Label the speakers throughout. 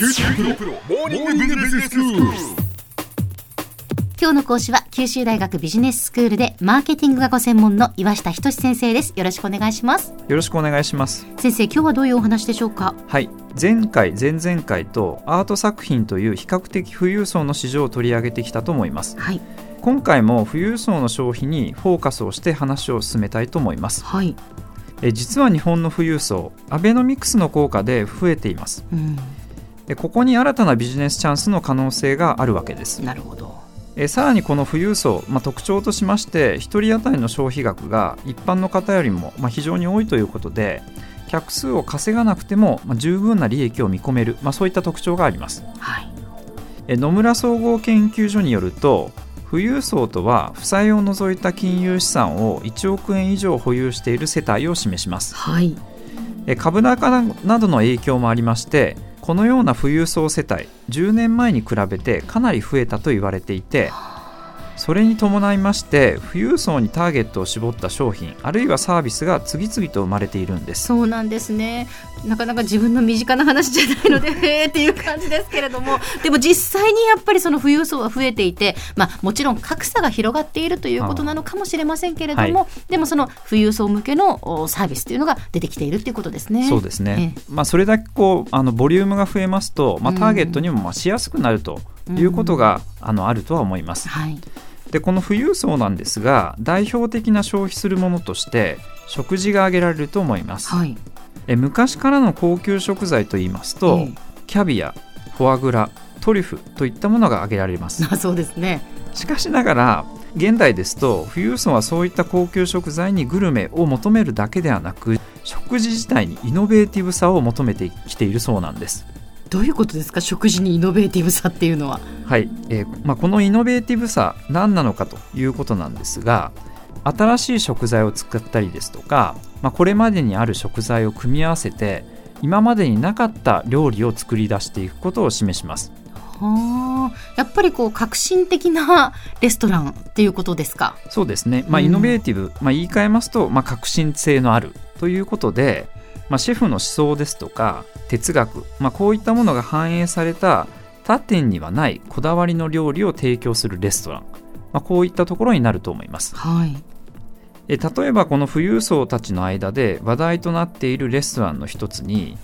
Speaker 1: 九州大学プロモーニングビジネススクール。
Speaker 2: 今日の講師は九州大学ビジネススクールでマーケティングがご専門の岩下仁先生です。よろしくお願いします。
Speaker 3: よろしくお願いします。
Speaker 2: 先生今日はどういうお話でしょうか？
Speaker 3: はい。前回前々回とアート作品という比較的富裕層の市場を取り上げてきたと思います。
Speaker 2: はい。
Speaker 3: 今回も富裕層の消費にフォーカスをして話を進めたいと思います。
Speaker 2: はい、
Speaker 3: え実は日本の富裕層アベノミクスの効果で増えています。
Speaker 2: うん、
Speaker 3: えここに新たなビジネスチャンスの可能性があるわけです。
Speaker 2: なるほど。
Speaker 3: えさらにこの富裕層、まあ、特徴としまして1人当たりの消費額が一般の方よりも、まあ、非常に多いということで客数を稼がなくても、まあ、十分な利益を見込める、まあ、そういった特徴があります。
Speaker 2: はい。
Speaker 3: え野村総合研究所によると富裕層とは負債を除いた金融資産を1億円以上保有している世帯を示します。
Speaker 2: はい。
Speaker 3: え株高などの影響もありましてこのような富裕層世帯10年前に比べてかなり増えたと言われていてそれに伴いまして富裕層にターゲットを絞った商品あるいはサービスが次々と生まれているんです。
Speaker 2: そうなんですね。なかなか自分の身近な話じゃないので へーっていう感じですけれども。でも実際にやっぱりその富裕層は増えていて、まあ、もちろん格差が広がっているということなのかもしれませんけれども、
Speaker 3: は
Speaker 2: でもその富裕層向けのおサービスというのが出てきているということですね。
Speaker 3: そうですね。
Speaker 2: え、
Speaker 3: まあ、それだけこうあのボリュームが増えますと、まあ、ターゲットにもまあしやすくなるということが、あのあるとは思います。
Speaker 2: はい。
Speaker 3: でこの富裕層なんですが代表的な消費するものとして食事が挙げられると思います、
Speaker 2: はい。
Speaker 3: え昔からの高級食材といいますと、
Speaker 2: ええ。
Speaker 3: キャビアフォアグラトリュフといったものが挙げられます。
Speaker 2: あ そうですね。
Speaker 3: しかしながら現代ですと富裕層はそういった高級食材にグルメを求めるだけではなく食事自体にイノベーティブさを求めてきているそうなんです
Speaker 2: どういうことですか？食事にイノベーティブさっていうのは。
Speaker 3: はい、えーまあ、このイノベーティブさ何なのかということなんですが新しい食材を使ったりですとか、まあ、これまでにある食材を組み合わせて今までになかった料理を作り出していくことを示します。
Speaker 2: はあ。やっぱりこう革新的なレストランっていうことですか？
Speaker 3: そうですね、まあ、
Speaker 2: うん。
Speaker 3: イノベーティブ、まあ、言い換えますと、まあ、革新性のあるということで、まあ、シェフの思想ですとか哲学、まあ、こういったものが反映された他店にはないこだわりの料理を提供するレストラン、まあ、こういったところになると思います
Speaker 2: はい。
Speaker 3: え例えばこの富裕層たちの間で話題となっているレストランの一つに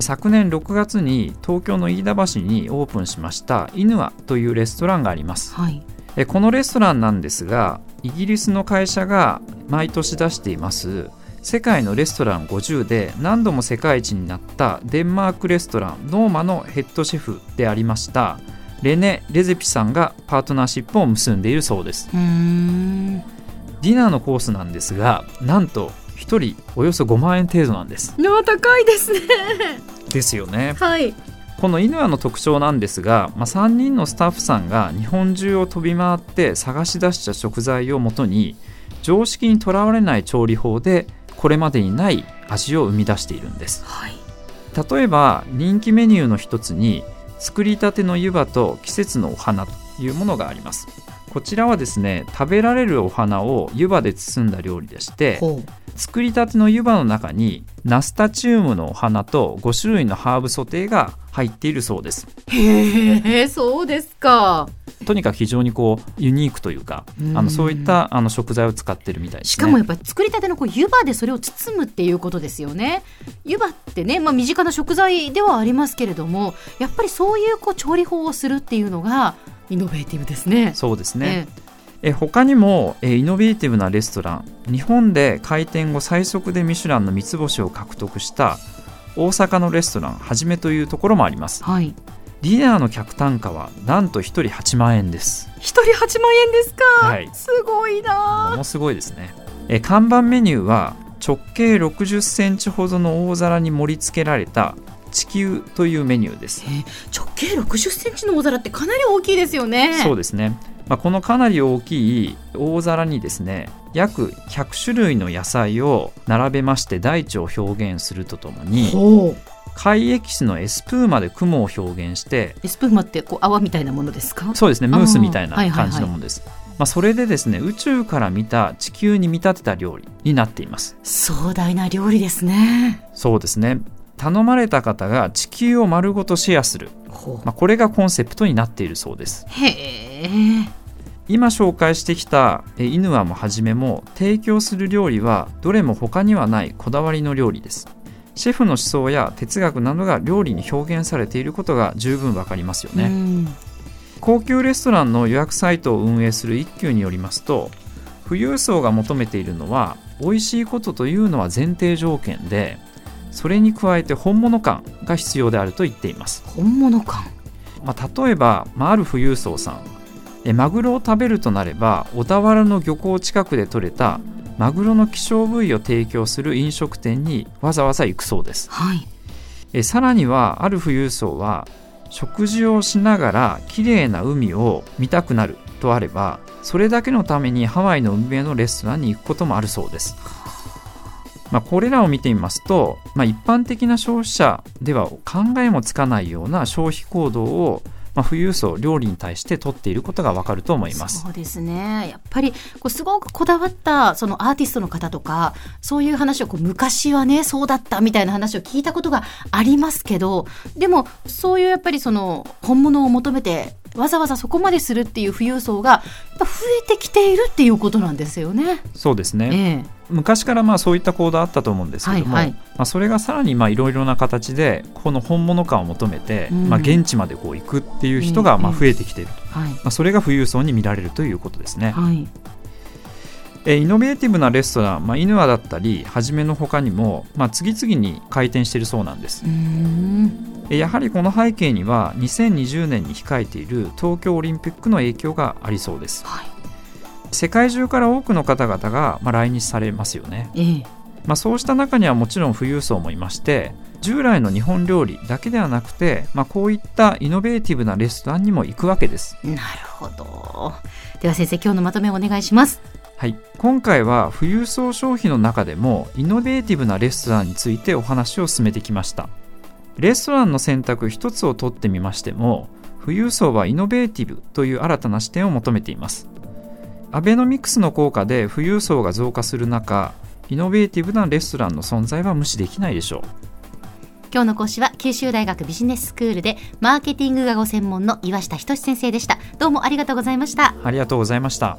Speaker 3: 昨年6月に東京の飯田橋にオープンしましたイヌアというレストランがあります
Speaker 2: はい。
Speaker 3: えこのレストランなんですがイギリスの会社が毎年出しています世界のレストラン50で何度も世界一になったデンマークレストランノーマのヘッドシェフでありましたレネ・レゼピさんがパートナーシップを結んでいるそうです。ディナーのコースなんですがなんと1人およそ5万円程度なんです
Speaker 2: な高いですね。
Speaker 3: ですよね
Speaker 2: はい。
Speaker 3: このイヌアの特徴なんですが、まあ、3人のスタッフさんが日本中を飛び回って探し出した食材をもとに常識にとらわれない調理法でこれまでにない味を生み出しているんです
Speaker 2: はい。
Speaker 3: 例えば人気メニューの一つに作りたての湯葉と季節のお花というものがありますこちらはですね食べられるお花を湯葉で包んだ料理でして。作りたての湯葉の中にナスタチウムのお花と5種類のハーブソテーが入っているそうです
Speaker 2: へえ、そうですか。
Speaker 3: とにかく非常にこうユニークというか
Speaker 2: うん
Speaker 3: あのそういったあの食材を使ってるみたいですね
Speaker 2: しかもやっぱり作りたてのこう湯葉でそれを包むっていうことですよね。湯葉ってね、まあ、身近な食材ではありますけれどもやっぱりそういうこう調理法をするっていうのがイノベーティブですね。
Speaker 3: そうですね
Speaker 2: え
Speaker 3: え他にもえイノベーティブなレストラン。日本で開店後最速でミシュランの三つ星を獲得した大阪のレストラン。はじめというところもあります。
Speaker 2: えはい。
Speaker 3: ディナーの客単価はなんと1人8万円です。
Speaker 2: 一人8万円ですか？
Speaker 3: はい。
Speaker 2: すごいな。
Speaker 3: ものすごいですね。え看板メニューは直径60センチほどの大皿に盛り付けられた地球というメニューです。
Speaker 2: えー直径60センチの大皿ってかなり大きいですよね。
Speaker 3: そうですね、まあ、このかなり大きい大皿にですね約100種類の野菜を並べまして大地を表現するとともに
Speaker 2: ほう。
Speaker 3: 貝エキスのエスプーマで雲を表現して
Speaker 2: エスプーマってこう泡みたいなものですか？
Speaker 3: そうですねムースみたいな
Speaker 2: あーはいはいはい
Speaker 3: 感じのものです、まあ、それでですね宇宙から見た地球に見立てた料理になっています
Speaker 2: 壮大な料理ですね。
Speaker 3: そうですね頼まれた方が地球を丸ごとシェアする、
Speaker 2: ほ
Speaker 3: まあ、これがコンセプトになっているそうです。
Speaker 2: うへえ。
Speaker 3: 今紹介してきたえイヌワもはじめも提供する料理はどれも他にはないこだわりの料理です。シェフの思想や哲学などが料理に表現されていることが十分わかりますよね、
Speaker 2: うん。
Speaker 3: 高級レストランの予約サイトを運営する一休によりますと富裕層が求めているのは美味しいことというのは前提条件でそれに加えて本物感が必要であると言っています、
Speaker 2: 本物感。
Speaker 3: まあ、例えば、まあ、ある富裕層さん。えマグロを食べるとなれば小田原の漁港近くで採れたマグロの希少部位を提供する飲食店にわざわざ行くそうです。
Speaker 2: はい。
Speaker 3: えさらにはある富裕層は食事をしながら綺麗な海を見たくなるとあればそれだけのためにハワイの海辺のレストランに行くこともあるそうです、まあ、これらを見てみますと、まあ、一般的な消費者では考えもつかないような消費行動を、まあ、富裕層料理に対して取っていることがわかると思います。
Speaker 2: そうですね。やっぱりこうすごくこだわったそのアーティストの方とかそういう話をこう昔はねそうだったみたいな話を聞いたことがありますけどでもそういうやっぱりその本物を求めてわざわざそこまでするっていう富裕層が増えてきているっていうことなんですよね。
Speaker 3: そうですね、
Speaker 2: ええ。
Speaker 3: 昔からまあそういった行動あったと思うんですけども、
Speaker 2: はいはい。
Speaker 3: まあ、それがさらにまあいろいろな形でこの本物感を求めて、
Speaker 2: うん。
Speaker 3: まあ、現地までこう行くっていう人がまあ増えてきていると、
Speaker 2: はい。
Speaker 3: まあ、それが富裕層に見られるということですね。
Speaker 2: はい。
Speaker 3: えーイノベーティブなレストラン、まあ、イヌアだったりはじめの他にも、まあ、次々に開店しているそうなんですやはりこの背景には2020年に控えている東京オリンピックの影響がありそうです。
Speaker 2: はい。
Speaker 3: 世界中から多くの方々が、まあ、来日されますよね、
Speaker 2: ええ。
Speaker 3: まあ、そうした中にはもちろん富裕層もいまして従来の日本料理だけではなくて、まあ、こういったイノベーティブなレストランにも行くわけです。
Speaker 2: なるほど。では先生今日のまとめをお願いします。
Speaker 3: はい、今回は富裕層消費の中でもイノベーティブなレストランについてお話を進めてきましたレストランの選択一つをとってみましても富裕層はイノベーティブという新たな視点を求めていますアベノミクスの効果で富裕層が増加する中イノベーティブなレストランの存在は無視できないでしょう
Speaker 2: 今日の講師は九州大学ビジネススクールでマーケティングがご専門の岩下仁先生でした。どうもありがとうございました。
Speaker 3: ありがとうございました